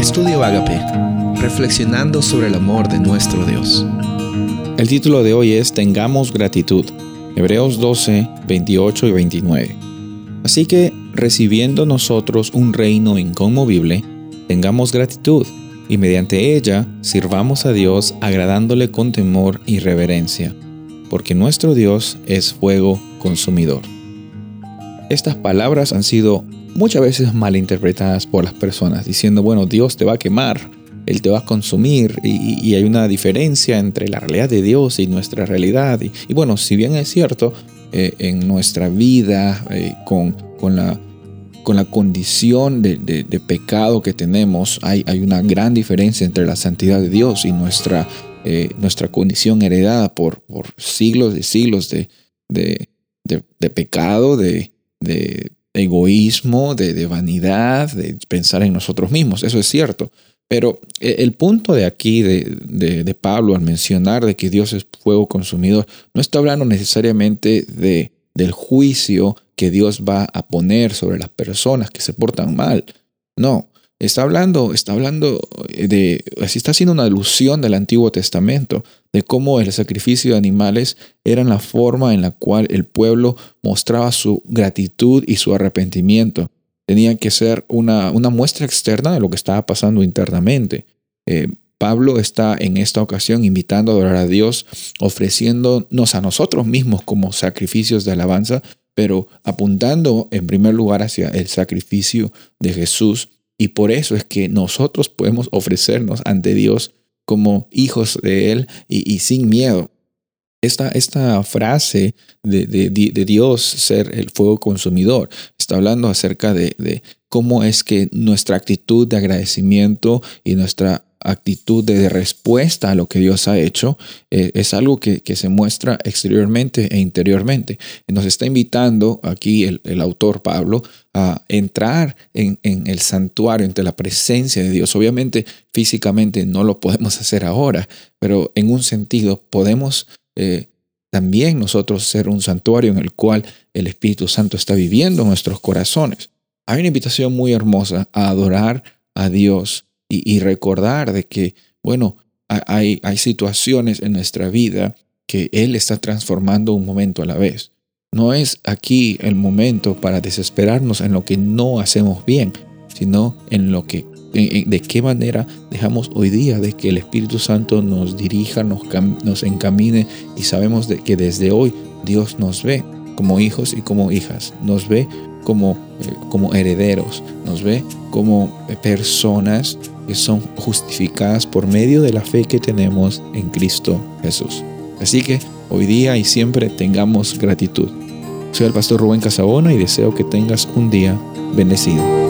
Estudio Agape, reflexionando sobre el amor de nuestro Dios. El título de hoy es Tengamos gratitud. Hebreos 12, 28 y 29. Así que, recibiendo nosotros un reino inconmovible, tengamos gratitud y mediante ella sirvamos a Dios agradándole con temor y reverencia, porque nuestro Dios es fuego consumidor. Estas palabras han sido muchas veces malinterpretadas por las personas, diciendo, bueno, Dios te va a quemar, Él te va a consumir, y, hay una diferencia entre la realidad de Dios y nuestra realidad. Y, bueno, si bien es cierto, eh, en nuestra vida, eh, con, con, la, con la condición de, pecado que tenemos, hay, hay, una gran diferencia entre la santidad de Dios y nuestra, eh, nuestra condición heredada por, por siglos de siglos de, de pecado, de, egoísmo, de, vanidad, de pensar en nosotros mismos. Eso es cierto. Pero eh, el punto de aquí de, Pablo al mencionar de que Dios es fuego consumidor, no está hablando necesariamente de, del juicio que Dios va a poner sobre las personas que se portan mal. No, Está hablando, está hablando de, así está haciendo una alusión del Antiguo Testamento, de cómo el sacrificio de animales era la forma en la cual el pueblo mostraba su gratitud y su arrepentimiento. Tenía que ser una, una muestra externa de lo que estaba pasando internamente. Eh, Pablo está en esta ocasión invitando a adorar a Dios, ofreciéndonos a nosotros mismos como sacrificios de alabanza, pero apuntando en primer lugar hacia el sacrificio de Jesús y por eso es que nosotros podemos ofrecernos ante Dios como hijos de Él y, sin miedo. Esta, esta frase de, de, Dios ser el fuego consumidor está hablando acerca de cómo es que nuestra actitud de agradecimiento y nuestra actitud de respuesta a lo que Dios ha hecho eh, es algo que, se muestra exteriormente e interiormente. Nos está invitando aquí el, autor Pablo a entrar en, el santuario, entre la presencia de Dios. Obviamente físicamente no lo podemos hacer ahora, pero en un sentido podemos eh, también nosotros ser un santuario en el cual el Espíritu Santo está viviendo en nuestros corazones. Hay una invitación muy hermosa a adorar a Dios y, recordar de que, bueno, hay, hay situaciones en nuestra vida que Él está transformando un momento a la vez. No es aquí el momento para desesperarnos en lo que no hacemos bien, sino en lo que, de qué manera dejamos hoy día de que el Espíritu Santo nos dirija, nos, nos encamine y sabemos de que desde hoy Dios nos ve como hijos y como hijas, nos ve como, eh, como herederos, nos ve como personas que son justificadas por medio de la fe que tenemos en Cristo Jesús. Así que hoy día y siempre tengamos gratitud. Soy el pastor Rubén Casabona y deseo que tengas un día bendecido.